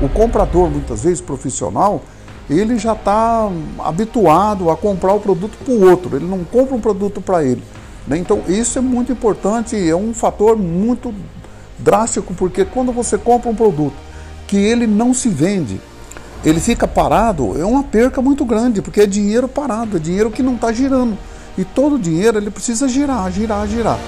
O comprador, muitas vezes profissional, ele já está habituado a comprar o produto para o outro, ele não compra um produto para ele. Né? Então, isso é muito importante, é um fator muito drástico, porque quando você compra um produto que ele não se vende, ele fica parado, é uma perca muito grande, porque é dinheiro parado, é dinheiro que não está girando. E todo dinheiro ele precisa girar, girar, girar.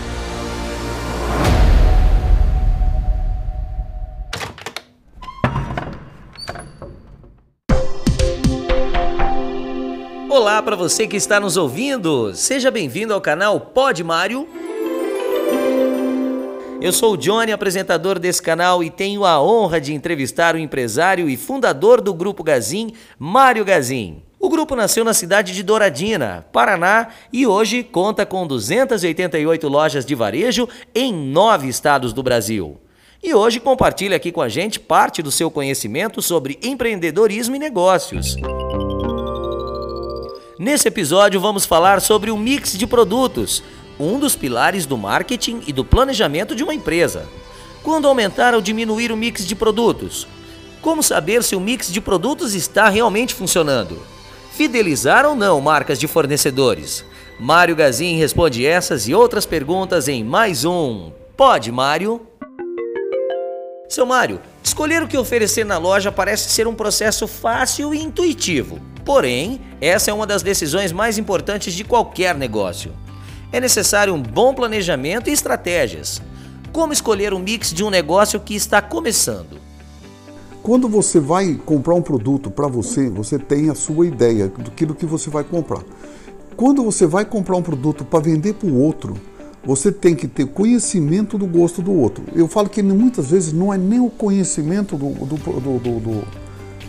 Olá para você que está nos ouvindo. Seja bem-vindo ao canal Pod Mário. Eu sou o Johnny, apresentador desse canal, e tenho a honra de entrevistar o empresário e fundador do Grupo Gazin, Mário Gazin. O grupo nasceu na cidade de Douradina, Paraná, e hoje conta com 288 lojas de varejo em nove estados do Brasil. E hoje compartilha aqui com a gente parte do seu conhecimento sobre empreendedorismo e negócios. Nesse episódio vamos falar sobre o mix de produtos, um dos pilares do marketing e do planejamento de uma empresa. Quando aumentar ou diminuir o mix de produtos? Como saber se o mix de produtos está realmente funcionando? Fidelizar ou não marcas de fornecedores? Mário Gazin responde essas e outras perguntas em mais um Pode Mário? Seu Mário, escolher o que oferecer na loja parece ser um processo fácil e intuitivo. Porém, essa é uma das decisões mais importantes de qualquer negócio. É necessário um bom planejamento e estratégias. Como escolher um mix de um negócio que está começando? Quando você vai comprar um produto para você, você tem a sua ideia do que, que você vai comprar. Quando você vai comprar um produto para vender para o outro, você tem que ter conhecimento do gosto do outro. Eu falo que muitas vezes não é nem o conhecimento do, do, do, do,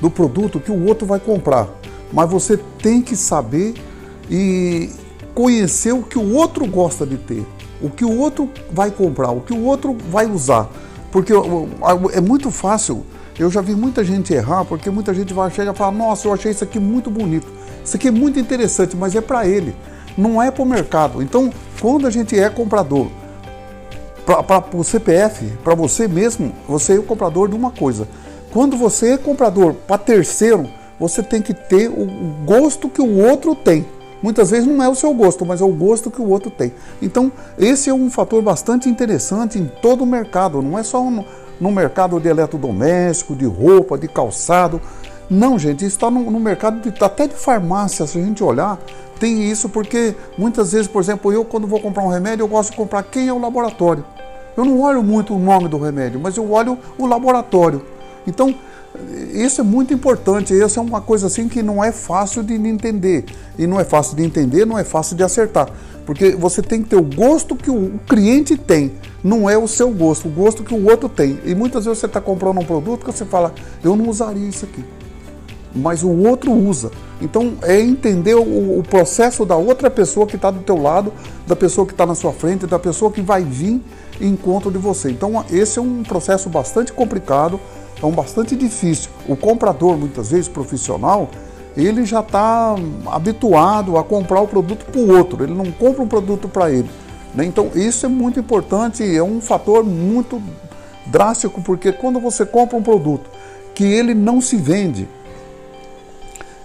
do produto que o outro vai comprar, mas você tem que saber e conhecer o que o outro gosta de ter, o que o outro vai comprar, o que o outro vai usar. Porque é muito fácil, eu já vi muita gente errar, porque muita gente vai chegar e falar: Nossa, eu achei isso aqui muito bonito, isso aqui é muito interessante, mas é para ele não é para o mercado. Então, quando a gente é comprador, para o CPF, para você mesmo, você é o comprador de uma coisa. Quando você é comprador para terceiro, você tem que ter o gosto que o outro tem. Muitas vezes não é o seu gosto, mas é o gosto que o outro tem. Então, esse é um fator bastante interessante em todo o mercado, não é só no, no mercado de eletrodoméstico, de roupa, de calçado. Não, gente, isso está no, no, mercado de, até de farmácia, se a gente olhar, tem isso porque muitas vezes, por exemplo, eu quando vou comprar um remédio, eu gosto de comprar quem é o laboratório. Eu não olho muito o nome do remédio, mas eu olho o laboratório. Então, isso é muito importante. Isso é uma coisa assim que não é fácil de entender. E não é fácil de entender, não é fácil de acertar. Porque você tem que ter o gosto que o cliente tem, não é o seu gosto, o gosto que o outro tem. E muitas vezes você está comprando um produto que você fala, eu não usaria isso aqui mas o outro usa. Então é entender o, o processo da outra pessoa que está do teu lado, da pessoa que está na sua frente, da pessoa que vai vir em encontro de você. Então esse é um processo bastante complicado, um bastante difícil. O comprador, muitas vezes profissional, ele já está habituado a comprar o produto para o outro, ele não compra um produto para ele. Né? Então isso é muito importante, é um fator muito drástico, porque quando você compra um produto que ele não se vende,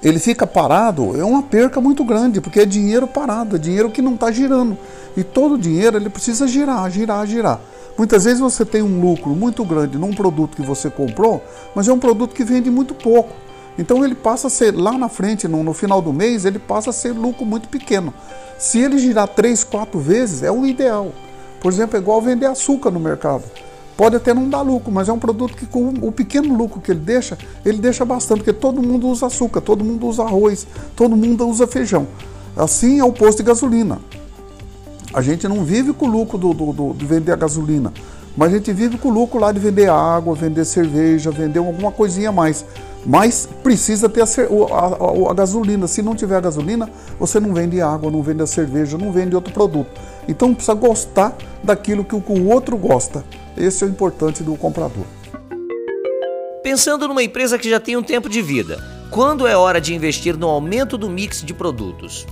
ele fica parado, é uma perca muito grande, porque é dinheiro parado, é dinheiro que não está girando. E todo dinheiro ele precisa girar, girar, girar. Muitas vezes você tem um lucro muito grande num produto que você comprou, mas é um produto que vende muito pouco. Então ele passa a ser, lá na frente, no, no final do mês, ele passa a ser lucro muito pequeno. Se ele girar três, quatro vezes, é o ideal. Por exemplo, é igual vender açúcar no mercado. Pode até não dar lucro, mas é um produto que com o pequeno lucro que ele deixa, ele deixa bastante, porque todo mundo usa açúcar, todo mundo usa arroz, todo mundo usa feijão. Assim é o posto de gasolina. A gente não vive com o lucro do, do, do, de vender a gasolina, mas a gente vive com o lucro lá de vender água, vender cerveja, vender alguma coisinha a mais. Mas precisa ter a, a, a, a gasolina. Se não tiver gasolina, você não vende água, não vende a cerveja, não vende outro produto. Então precisa gostar daquilo que o outro gosta. Esse é o importante do comprador. Pensando numa empresa que já tem um tempo de vida, quando é hora de investir no aumento do mix de produtos?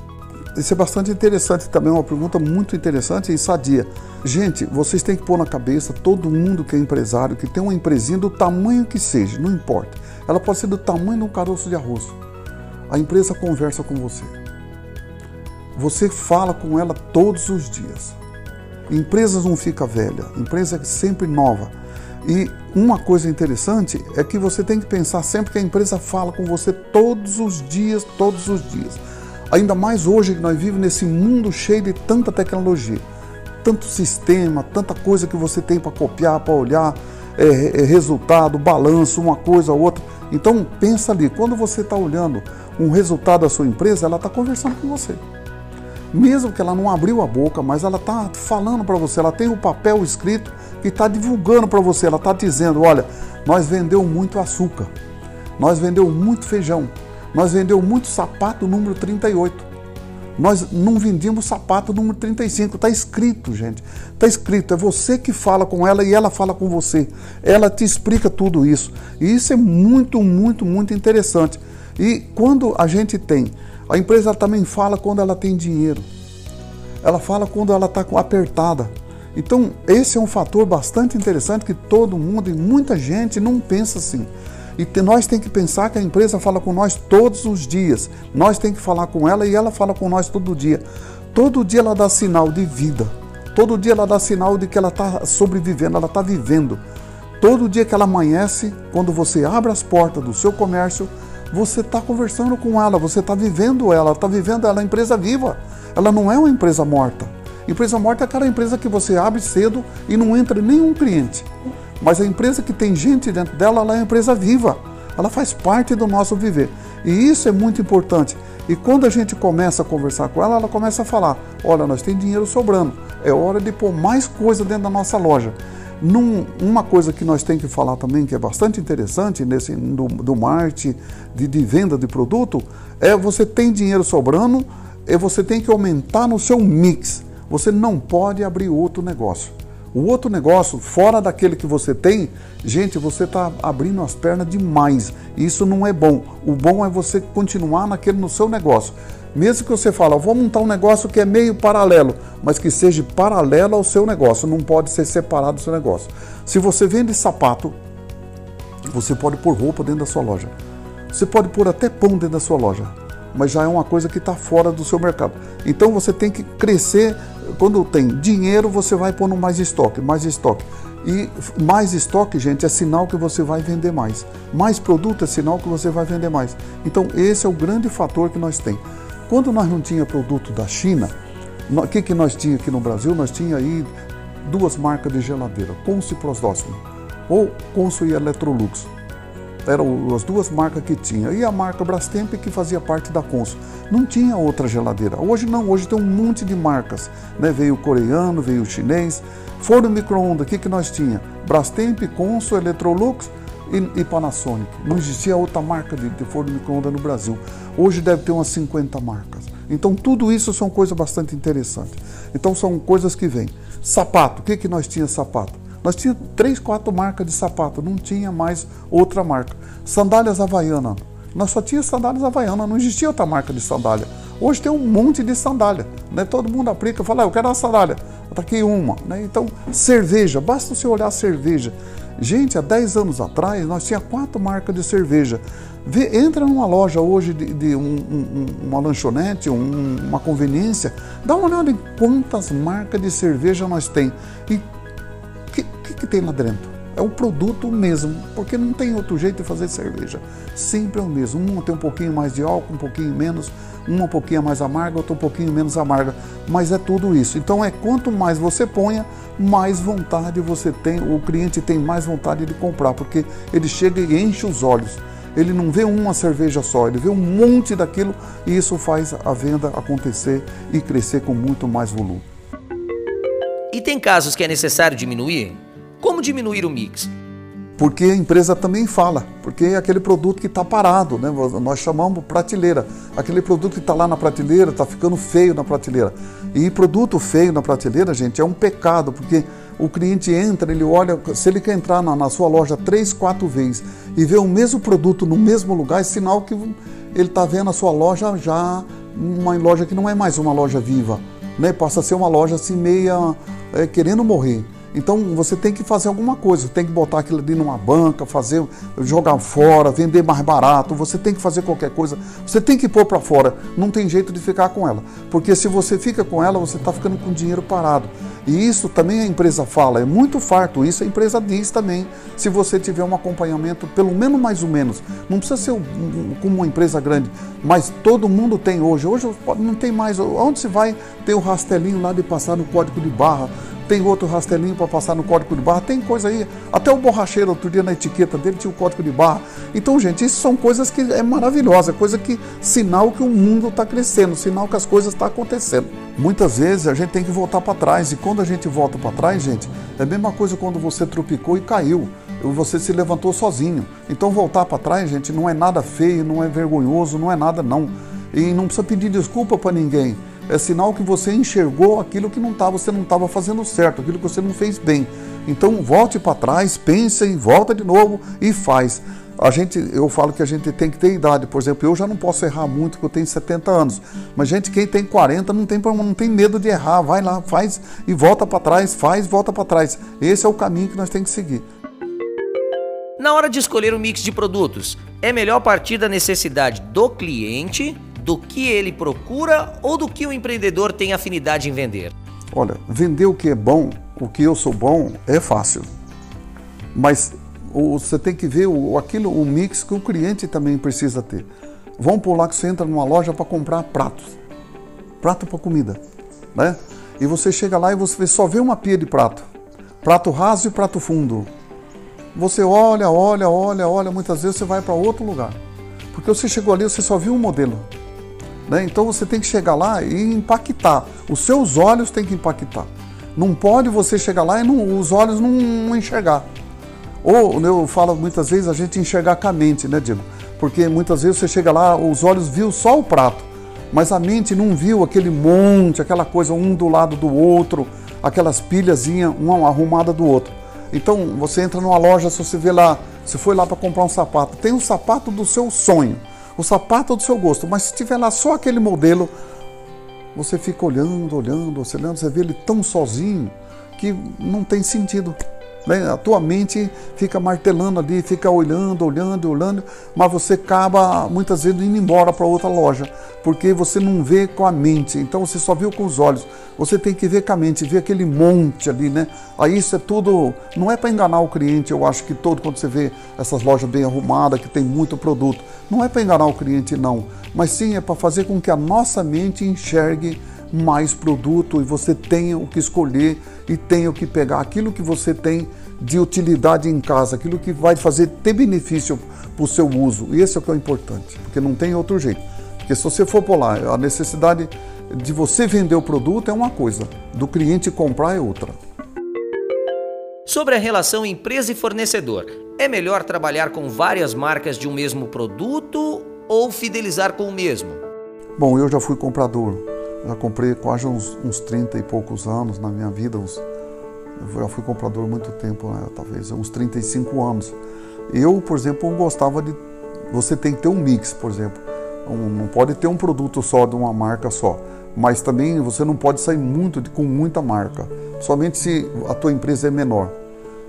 Isso é bastante interessante também, uma pergunta muito interessante e sadia. Gente, vocês têm que pôr na cabeça, todo mundo que é empresário, que tem uma empresinha do tamanho que seja, não importa. Ela pode ser do tamanho de um caroço de arroz. A empresa conversa com você. Você fala com ela todos os dias. Empresas não fica velha, empresa é sempre nova. E uma coisa interessante é que você tem que pensar sempre que a empresa fala com você todos os dias, todos os dias. Ainda mais hoje que nós vivemos nesse mundo cheio de tanta tecnologia, tanto sistema, tanta coisa que você tem para copiar, para olhar, é, é, resultado, balanço, uma coisa ou outra. Então pensa ali, quando você está olhando um resultado da sua empresa, ela está conversando com você. Mesmo que ela não abriu a boca, mas ela está falando para você, ela tem o papel escrito que está divulgando para você, ela está dizendo, olha, nós vendeu muito açúcar, nós vendeu muito feijão, nós vendeu muito sapato número 38. Nós não vendíamos sapato número 35. Está escrito, gente. Está escrito. É você que fala com ela e ela fala com você. Ela te explica tudo isso. E isso é muito, muito, muito interessante. E quando a gente tem, a empresa também fala quando ela tem dinheiro. Ela fala quando ela está apertada. Então, esse é um fator bastante interessante que todo mundo e muita gente não pensa assim. E nós tem que pensar que a empresa fala com nós todos os dias. Nós tem que falar com ela e ela fala com nós todo dia. Todo dia ela dá sinal de vida. Todo dia ela dá sinal de que ela está sobrevivendo, ela está vivendo. Todo dia que ela amanhece, quando você abre as portas do seu comércio, você está conversando com ela, você está vivendo ela, está vivendo ela, a empresa viva. Ela não é uma empresa morta. Empresa morta é aquela empresa que você abre cedo e não entra nenhum cliente. Mas a empresa que tem gente dentro dela, ela é uma empresa viva. Ela faz parte do nosso viver. E isso é muito importante. E quando a gente começa a conversar com ela, ela começa a falar: olha, nós temos dinheiro sobrando, é hora de pôr mais coisa dentro da nossa loja. Num, uma coisa que nós temos que falar também, que é bastante interessante nesse do, do marketing, de, de venda de produto, é você tem dinheiro sobrando, e você tem que aumentar no seu mix. Você não pode abrir outro negócio. O outro negócio, fora daquele que você tem, gente, você está abrindo as pernas demais. Isso não é bom. O bom é você continuar naquele no seu negócio. Mesmo que você fale, vou montar um negócio que é meio paralelo, mas que seja paralelo ao seu negócio, não pode ser separado do seu negócio. Se você vende sapato, você pode pôr roupa dentro da sua loja. Você pode pôr até pão dentro da sua loja, mas já é uma coisa que está fora do seu mercado. Então você tem que crescer quando tem dinheiro, você vai pondo mais estoque, mais estoque. E mais estoque, gente, é sinal que você vai vender mais. Mais produto é sinal que você vai vender mais. Então, esse é o grande fator que nós temos. Quando nós não tinha produto da China, o que, que nós tinha aqui no Brasil? Nós tinha aí duas marcas de geladeira, Consul e Prosdóximo, ou Consul e Electrolux. Eram as duas marcas que tinha. E a marca Brastemp que fazia parte da Consul. Não tinha outra geladeira. Hoje não, hoje tem um monte de marcas. Né? Veio o coreano, veio chinês. Forno micro-ondas, o que, que nós tinha? Brastemp, Consul, Electrolux e, e, Panasonic. Não existia outra marca de, de forno micro-ondas no Brasil. Hoje deve ter umas 50 marcas. Então tudo isso são coisas bastante interessantes. Então são coisas que vêm. Sapato, o que, que nós tinha sapato? Nós tínhamos três, quatro marcas de sapato, não tinha mais outra marca. Sandálias Havaiana. Nós só tinha sandálias Havaiana, não existia outra marca de sandália. Hoje tem um monte de sandália. Né? Todo mundo aplica, fala, ah, eu quero uma sandália. Está aqui uma. Né? Então, cerveja, basta você olhar a cerveja. Gente, há 10 anos atrás nós tinha quatro marcas de cerveja. Vê, entra numa loja hoje de, de um, um, uma lanchonete, um, uma conveniência, dá uma olhada em quantas marcas de cerveja nós tem e tem lá dentro. É o produto mesmo, porque não tem outro jeito de fazer cerveja. Sempre é o mesmo. Uma tem um pouquinho mais de álcool, um pouquinho menos, uma um pouquinho mais amarga, outra um pouquinho menos amarga. Mas é tudo isso. Então é quanto mais você ponha, mais vontade você tem, o cliente tem mais vontade de comprar, porque ele chega e enche os olhos. Ele não vê uma cerveja só, ele vê um monte daquilo e isso faz a venda acontecer e crescer com muito mais volume. E tem casos que é necessário diminuir? Como diminuir o mix? Porque a empresa também fala, porque é aquele produto que está parado, né? nós chamamos prateleira. Aquele produto que está lá na prateleira, está ficando feio na prateleira. E produto feio na prateleira, gente, é um pecado, porque o cliente entra, ele olha, se ele quer entrar na, na sua loja três, quatro vezes e ver o mesmo produto no mesmo lugar, é sinal que ele está vendo a sua loja já uma loja que não é mais uma loja viva, né? passa a ser uma loja assim meia é, querendo morrer. Então você tem que fazer alguma coisa, tem que botar aquilo ali numa banca, fazer, jogar fora, vender mais barato, você tem que fazer qualquer coisa, você tem que pôr para fora, não tem jeito de ficar com ela, porque se você fica com ela, você está ficando com dinheiro parado. E isso também a empresa fala, é muito farto, isso a empresa diz também, se você tiver um acompanhamento, pelo menos mais ou menos, não precisa ser como uma empresa grande, mas todo mundo tem hoje, hoje não tem mais, onde se vai ter o rastelinho lá de passar no código de barra, tem outro rastelinho para passar no código de barra, tem coisa aí. Até o borracheiro, outro dia na etiqueta dele tinha o código de barra. Então, gente, isso são coisas que é maravilhosa, coisa que sinal que o mundo está crescendo, sinal que as coisas estão tá acontecendo. Muitas vezes a gente tem que voltar para trás e quando a gente volta para trás, gente, é a mesma coisa quando você tropicou e caiu. Você se levantou sozinho. Então voltar para trás, gente, não é nada feio, não é vergonhoso, não é nada não. E não precisa pedir desculpa para ninguém é sinal que você enxergou aquilo que não tá, você não estava fazendo certo, aquilo que você não fez bem. Então volte para trás, pense e volta de novo e faz. A gente, eu falo que a gente tem que ter idade. Por exemplo, eu já não posso errar muito, porque eu tenho 70 anos. Mas gente, quem tem 40 não tem, não tem medo de errar. Vai lá, faz e volta para trás, faz, volta para trás. Esse é o caminho que nós temos que seguir. Na hora de escolher o um mix de produtos, é melhor partir da necessidade do cliente do que ele procura ou do que o empreendedor tem afinidade em vender? Olha, vender o que é bom, o que eu sou bom, é fácil. Mas você tem que ver o, aquilo, o mix que o cliente também precisa ter. Vamos pular que você entra numa loja para comprar pratos. Prato para comida, né? E você chega lá e você só vê uma pia de prato. Prato raso e prato fundo. Você olha, olha, olha, olha, muitas vezes você vai para outro lugar. Porque você chegou ali, você só viu um modelo. Né? Então você tem que chegar lá e impactar. Os seus olhos têm que impactar. Não pode você chegar lá e não, os olhos não, não enxergar. Ou eu falo muitas vezes a gente enxergar com a mente, né, Diego? Porque muitas vezes você chega lá, os olhos viu só o prato, mas a mente não viu aquele monte, aquela coisa um do lado do outro, aquelas pilhazinhas, uma arrumada do outro. Então você entra numa loja, se você vê lá, você foi lá para comprar um sapato, tem um sapato do seu sonho o sapato do seu gosto, mas se tiver lá só aquele modelo, você fica olhando, olhando, olhando, você vê ele tão sozinho que não tem sentido. Né? A tua mente fica martelando ali, fica olhando, olhando, olhando, mas você acaba muitas vezes indo embora para outra loja, porque você não vê com a mente, então você só viu com os olhos. Você tem que ver com a mente, ver aquele monte ali, né? Aí isso é tudo, não é para enganar o cliente, eu acho que todo quando você vê essas lojas bem arrumadas, que tem muito produto, não é para enganar o cliente não, mas sim é para fazer com que a nossa mente enxergue mais produto e você tenha o que escolher e tenha o que pegar aquilo que você tem de utilidade em casa, aquilo que vai fazer ter benefício para o seu uso. E esse é o que é importante, porque não tem outro jeito. Porque se você for por lá, a necessidade de você vender o produto é uma coisa, do cliente comprar é outra. Sobre a relação empresa e fornecedor, é melhor trabalhar com várias marcas de um mesmo produto ou fidelizar com o mesmo? Bom, eu já fui comprador já comprei quase uns, uns 30 e poucos anos na minha vida. Uns, eu já fui comprador muito tempo, né? talvez uns 35 anos. Eu, por exemplo, gostava de. Você tem que ter um mix, por exemplo. Um, não pode ter um produto só de uma marca só. Mas também você não pode sair muito de, com muita marca. Somente se a tua empresa é menor.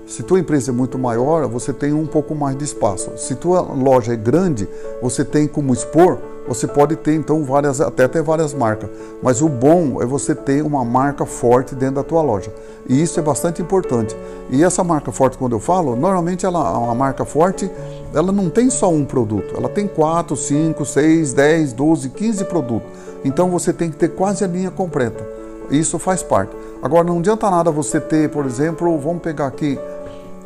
Se tua empresa é muito maior, você tem um pouco mais de espaço. Se tua loja é grande, você tem como expor, você pode ter então várias, até ter várias marcas. Mas o bom é você ter uma marca forte dentro da tua loja. E isso é bastante importante. E essa marca forte, quando eu falo, normalmente ela, uma marca forte, ela não tem só um produto. Ela tem 4, 5, 6, 10, 12, 15 produtos. Então você tem que ter quase a linha completa. Isso faz parte. Agora não adianta nada você ter, por exemplo, vamos pegar aqui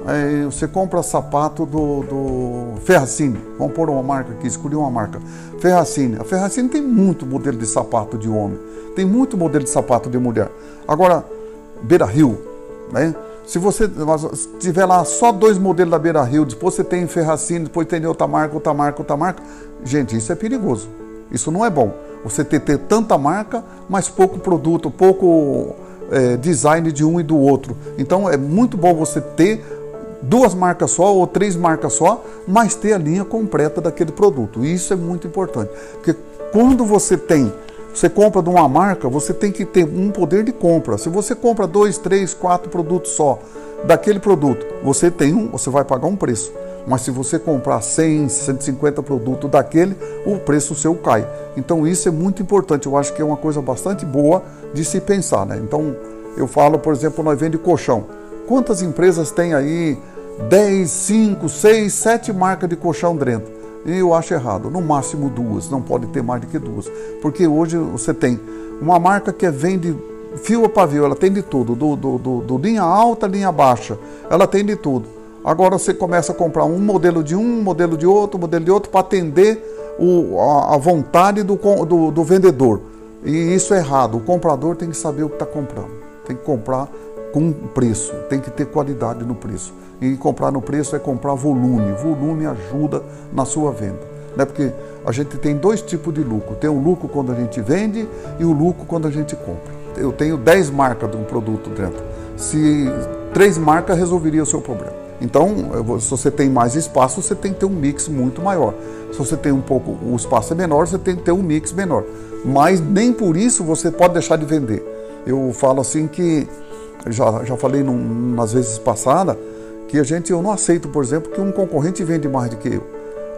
Aí você compra sapato do, do Ferracini, vamos pôr uma marca aqui, escolhi uma marca. Ferracini. A Ferracini tem muito modelo de sapato de homem, tem muito modelo de sapato de mulher. Agora, Beira Rio, né? Se você tiver lá só dois modelos da Beira Rio, depois você tem Ferracini, depois tem outra marca, outra marca, outra marca, gente, isso é perigoso. Isso não é bom. Você ter, ter tanta marca, mas pouco produto, pouco é, design de um e do outro. Então é muito bom você ter duas marcas só ou três marcas só, mas ter a linha completa daquele produto. Isso é muito importante, porque quando você tem Você compra de uma marca, você tem que ter um poder de compra. Se você compra dois, três, quatro produtos só daquele produto, você tem um, você vai pagar um preço. Mas se você comprar 100, 150 produtos daquele, o preço seu cai. Então isso é muito importante. Eu acho que é uma coisa bastante boa de se pensar, né? Então eu falo, por exemplo, nós vendemos colchão. Quantas empresas tem aí 10, 5, 6, 7 marcas de colchão dentro? E eu acho errado. No máximo duas, não pode ter mais do que duas. Porque hoje você tem uma marca que vende fio a pavio, ela tem de tudo, do, do, do, do linha alta, linha baixa, ela tem de tudo. Agora você começa a comprar um modelo de um, modelo de outro, modelo de outro, para atender o, a, a, vontade do, do, do vendedor. E isso é errado. O comprador tem que saber o que está comprando. Tem que comprar com preço, tem que ter qualidade no preço. E comprar no preço é comprar volume. Volume ajuda na sua venda. Né? Porque a gente tem dois tipos de lucro. Tem o lucro quando a gente vende e o lucro quando a gente compra. Eu tenho 10 marcas de um produto dentro. Se três marcas resolveria o seu problema. Então, se você tem mais espaço, você tem que ter um mix muito maior. Se você tem um pouco, o espaço é menor, você tem que ter um mix menor. Mas nem por isso você pode deixar de vender. Eu falo assim que já, já falei num, nas vezes passadas que a gente, eu não aceito, por exemplo, que um concorrente vende mais do que eu.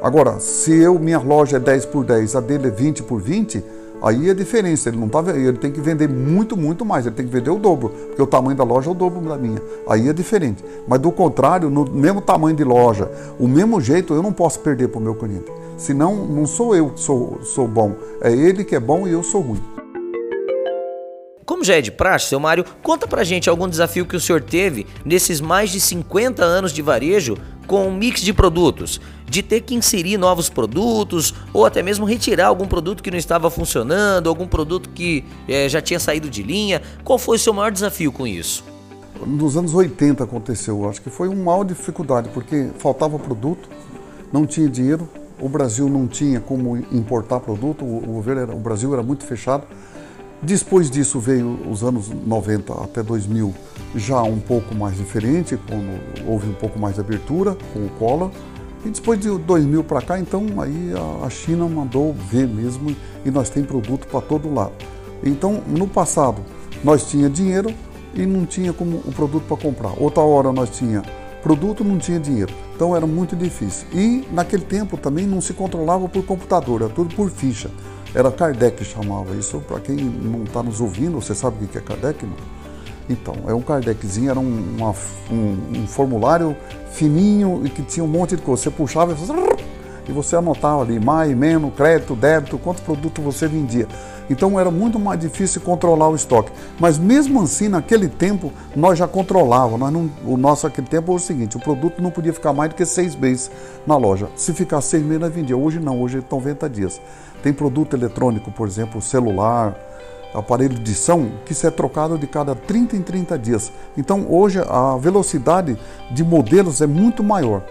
Agora, se eu, minha loja é 10 por 10, a dele é 20 por 20, aí é diferença. Ele não tá, ele tem que vender muito, muito mais. Ele tem que vender o dobro, porque o tamanho da loja é o dobro da minha. Aí é diferente. Mas do contrário, no mesmo tamanho de loja, o mesmo jeito, eu não posso perder para o meu cliente. Senão, não sou eu que sou, sou bom, é ele que é bom e eu sou ruim. Como já é de praxe, seu Mário, conta pra gente algum desafio que o senhor teve nesses mais de 50 anos de varejo com um mix de produtos, de ter que inserir novos produtos ou até mesmo retirar algum produto que não estava funcionando, algum produto que é, já tinha saído de linha. Qual foi o seu maior desafio com isso? Nos anos 80 aconteceu, acho que foi uma maior dificuldade, porque faltava produto, não tinha dinheiro, o Brasil não tinha como importar produto, o, governo era, o Brasil era muito fechado. Depois disso veio os anos 90 até 2000, já um pouco mais diferente, quando houve um pouco mais de abertura com o Collor. E depois de 2000 para cá, então aí a China mandou ver mesmo e nós tem produto para todo lado. Então, no passado, nós tinha dinheiro e não tinha como o produto para comprar. Outra hora nós tinha produto, não tinha dinheiro. Então era muito difícil. E naquele tempo também não se controlava por computador, era tudo por ficha. Era Kardec que chamava isso. Para quem não está nos ouvindo, você sabe o que é Kardec? Não? Então, é um Kardeczinho, era um, uma, um, um, formulário fininho e que tinha um monte de coisa. Você puxava e você anotava ali mais, menos, crédito, débito, quanto produto você vendia. Então era muito mais difícil controlar o estoque. Mas mesmo assim, naquele tempo, nós já controlávamos. Nós não, o nosso aquele tempo era o seguinte: o produto não podia ficar mais do que seis meses na loja. Se ficar seis meses, nós vendia. Hoje não, hoje estão 90 dias. Tem produto eletrônico, por exemplo, celular, aparelho de som, que isso é trocado de cada 30 em 30 dias. Então hoje a velocidade de modelos é muito maior.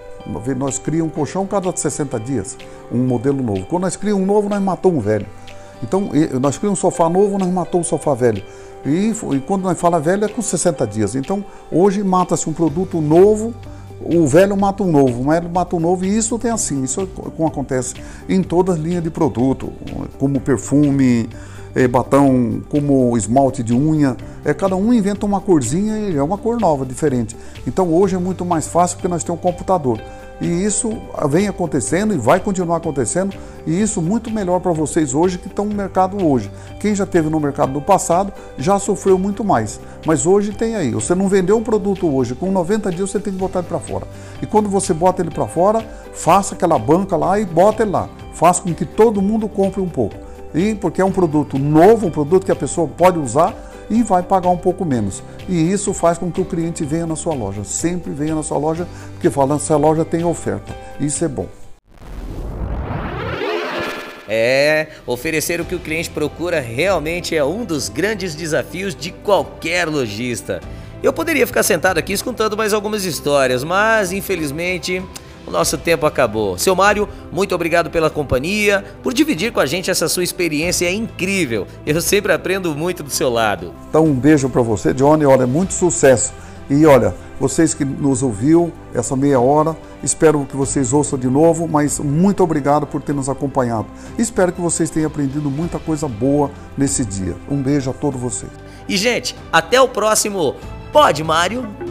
Nós criamos um colchão cada 60 dias, um modelo novo. Quando nós criamos um novo, nós matamos um velho. Então, nós criamos um sofá novo, nós matamos o sofá velho. E, e quando nós fala velho, é com 60 dias. Então, hoje mata-se um produto novo, o velho mata um novo, o velho mata um novo, e isso tem assim, isso é como acontece em todas as linhas de produto, como perfume, é, batom, como esmalte de unha. É, cada um inventa uma corzinha e é uma cor nova, diferente. Então hoje é muito mais fácil porque nós temos um computador. E isso vem acontecendo e vai continuar acontecendo, e isso muito melhor para vocês hoje que estão no mercado hoje. Quem já teve no mercado no passado já sofreu muito mais, mas hoje tem aí. Você não vendeu um produto hoje, com 90 dias você tem que botar ele para fora. E quando você bota ele para fora, faça aquela banca lá e bota ele lá. Faça com que todo mundo compre um pouco. E porque é um produto novo, um produto que a pessoa pode usar e vai pagar um pouco menos. E isso faz com que o cliente venha na sua loja, sempre venha na sua loja, porque falando essa loja tem oferta. Isso é bom. É, oferecer o que o cliente procura realmente é um dos grandes desafios de qualquer lojista. Eu poderia ficar sentado aqui escutando mais algumas histórias, mas infelizmente o nosso tempo acabou. Seu Mário, muito obrigado pela companhia, por dividir com a gente essa sua experiência é incrível. Eu sempre aprendo muito do seu lado. Então, um beijo para você, Johnny. Olha, muito sucesso. E olha, vocês que nos ouviu essa meia hora. Espero que vocês ouçam de novo, mas muito obrigado por ter nos acompanhado. Espero que vocês tenham aprendido muita coisa boa nesse dia. Um beijo a todos vocês. E, gente, até o próximo Pode, Mário.